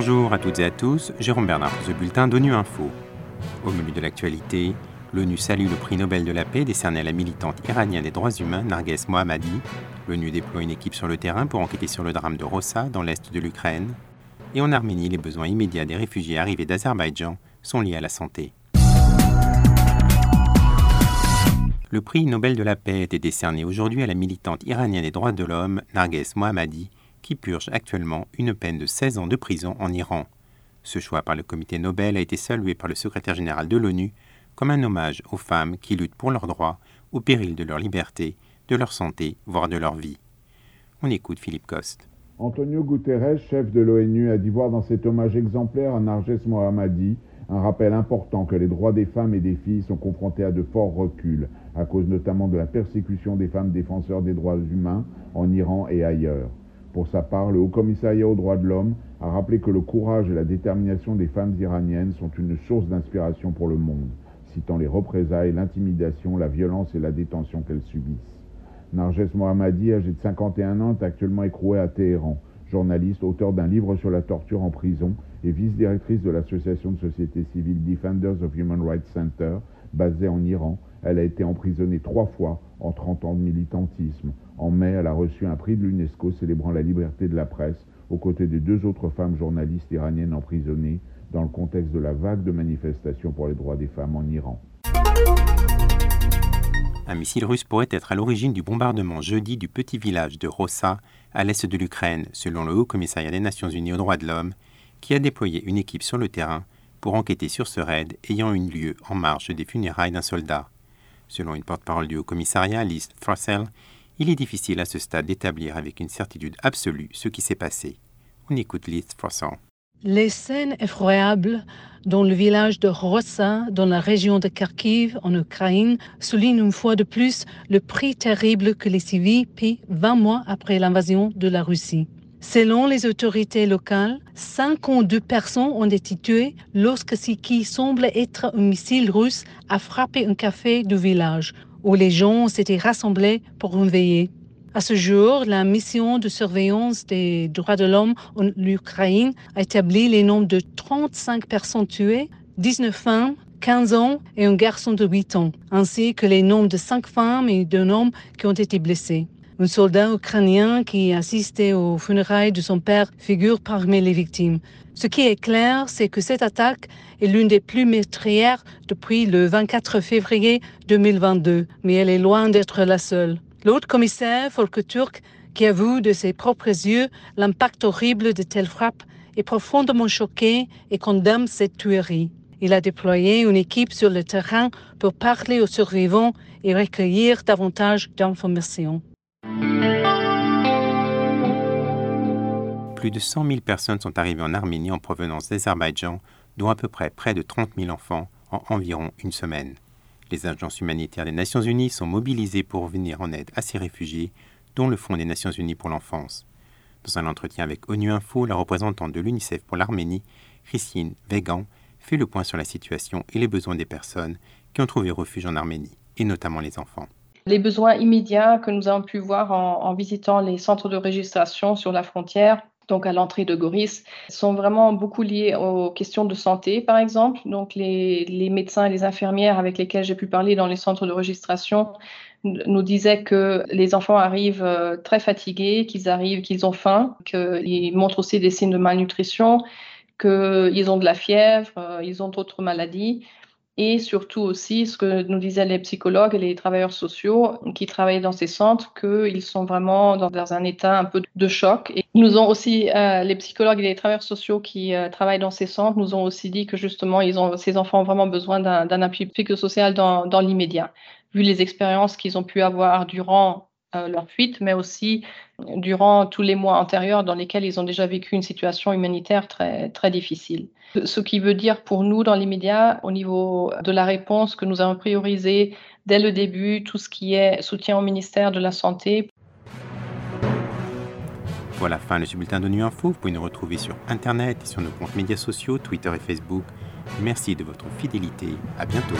Bonjour à toutes et à tous, Jérôme Bernard pour ce bulletin d'ONU Info. Au menu de l'actualité, l'ONU salue le prix Nobel de la paix décerné à la militante iranienne des droits humains Narges Mohammadi. L'ONU déploie une équipe sur le terrain pour enquêter sur le drame de Rossa dans l'est de l'Ukraine. Et en Arménie, les besoins immédiats des réfugiés arrivés d'Azerbaïdjan sont liés à la santé. Le prix Nobel de la paix a été décerné aujourd'hui à la militante iranienne des droits de l'homme Narges Mohammadi, qui purge actuellement une peine de 16 ans de prison en Iran. Ce choix par le comité Nobel a été salué par le secrétaire général de l'ONU comme un hommage aux femmes qui luttent pour leurs droits au péril de leur liberté, de leur santé, voire de leur vie. On écoute Philippe Coste. Antonio Guterres, chef de l'ONU, a dit voir dans cet hommage exemplaire à Narges Mohammadi un rappel important que les droits des femmes et des filles sont confrontés à de forts reculs, à cause notamment de la persécution des femmes défenseurs des droits humains en Iran et ailleurs. Pour sa part, le Haut Commissariat aux droits de l'homme a rappelé que le courage et la détermination des femmes iraniennes sont une source d'inspiration pour le monde, citant les représailles, l'intimidation, la violence et la détention qu'elles subissent. Narges Mohammadi, âgée de 51 ans, est actuellement écrouée à Téhéran. Journaliste, auteur d'un livre sur la torture en prison et vice-directrice de l'association de société civile Defenders of Human Rights Center, basée en Iran, elle a été emprisonnée trois fois en 30 ans de militantisme. En mai, elle a reçu un prix de l'UNESCO célébrant la liberté de la presse aux côtés de deux autres femmes journalistes iraniennes emprisonnées dans le contexte de la vague de manifestations pour les droits des femmes en Iran. Un missile russe pourrait être à l'origine du bombardement jeudi du petit village de Rossa, à l'est de l'Ukraine, selon le Haut Commissariat des Nations Unies aux droits de l'homme, qui a déployé une équipe sur le terrain pour enquêter sur ce raid ayant eu lieu en marge des funérailles d'un soldat. Selon une porte-parole du Haut Commissariat, Liz Frossell, il est difficile à ce stade d'établir avec une certitude absolue ce qui s'est passé. On écoute Liz Frossell. Les scènes effroyables dans le village de Rossa, dans la région de Kharkiv, en Ukraine, soulignent une fois de plus le prix terrible que les civils paient 20 mois après l'invasion de la Russie. Selon les autorités locales, 52 personnes ont été tuées lorsque ce qui semble être un missile russe a frappé un café du village où les gens s'étaient rassemblés pour une veillée. À ce jour, la mission de surveillance des droits de l'homme en Ukraine a établi les nombres de 35 personnes tuées, 19 femmes, 15 ans et un garçon de 8 ans, ainsi que les nombres de 5 femmes et d'un homme qui ont été blessés. Un soldat ukrainien qui assistait aux funérailles de son père figure parmi les victimes. Ce qui est clair, c'est que cette attaque est l'une des plus meurtrières depuis le 24 février 2022, mais elle est loin d'être la seule. L'autre commissaire, Volker Turk, qui a vu de ses propres yeux l'impact horrible de telles frappes, est profondément choqué et condamne cette tuerie. Il a déployé une équipe sur le terrain pour parler aux survivants et recueillir davantage d'informations. Plus de 100 000 personnes sont arrivées en Arménie en provenance d'Azerbaïdjan, dont à peu près près de 30 000 enfants en environ une semaine. Les agences humanitaires des Nations Unies sont mobilisées pour venir en aide à ces réfugiés, dont le Fonds des Nations Unies pour l'enfance. Dans un entretien avec ONU Info, la représentante de l'UNICEF pour l'Arménie, Christine Vegan, fait le point sur la situation et les besoins des personnes qui ont trouvé refuge en Arménie, et notamment les enfants. Les besoins immédiats que nous avons pu voir en, visitant les centres de registration sur la frontière, donc à l'entrée de Goris, sont vraiment beaucoup liés aux questions de santé, par exemple. Donc les, médecins et les infirmières avec lesquels j'ai pu parler dans les centres de registration nous disaient que les enfants arrivent euh, très fatigués, qu'ils arrivent, qu'ils ont faim, qu'ils montrent aussi des signes de malnutrition, qu'ils ont de la fièvre, euh, ils ont d'autres maladies et surtout aussi ce que nous disaient les psychologues et les travailleurs sociaux qui travaillent dans ces centres, qu'ils sont vraiment dans, un état un peu de choc. Et nous ont aussi, euh, les psychologues et les travailleurs sociaux qui euh, travaillent dans ces centres nous ont aussi dit que justement, ils ont, ces enfants ont vraiment besoin d'un appui psychosocial dans, dans l'immédiat, vu les expériences qu'ils ont pu avoir durant leur fuite, mais aussi durant tous les mois antérieurs dans lesquels ils ont déjà vécu une situation humanitaire très, très difficile. Ce qui veut dire pour nous, dans l'immédiat, au niveau de la réponse, que nous avons priorisé dès le début tout ce qui est soutien au ministère de la Santé. Voilà, fin ce bulletin de Nu Info. Vous pouvez nous retrouver sur Internet et sur nos comptes médias sociaux, Twitter et Facebook. Merci de votre fidélité. À bientôt.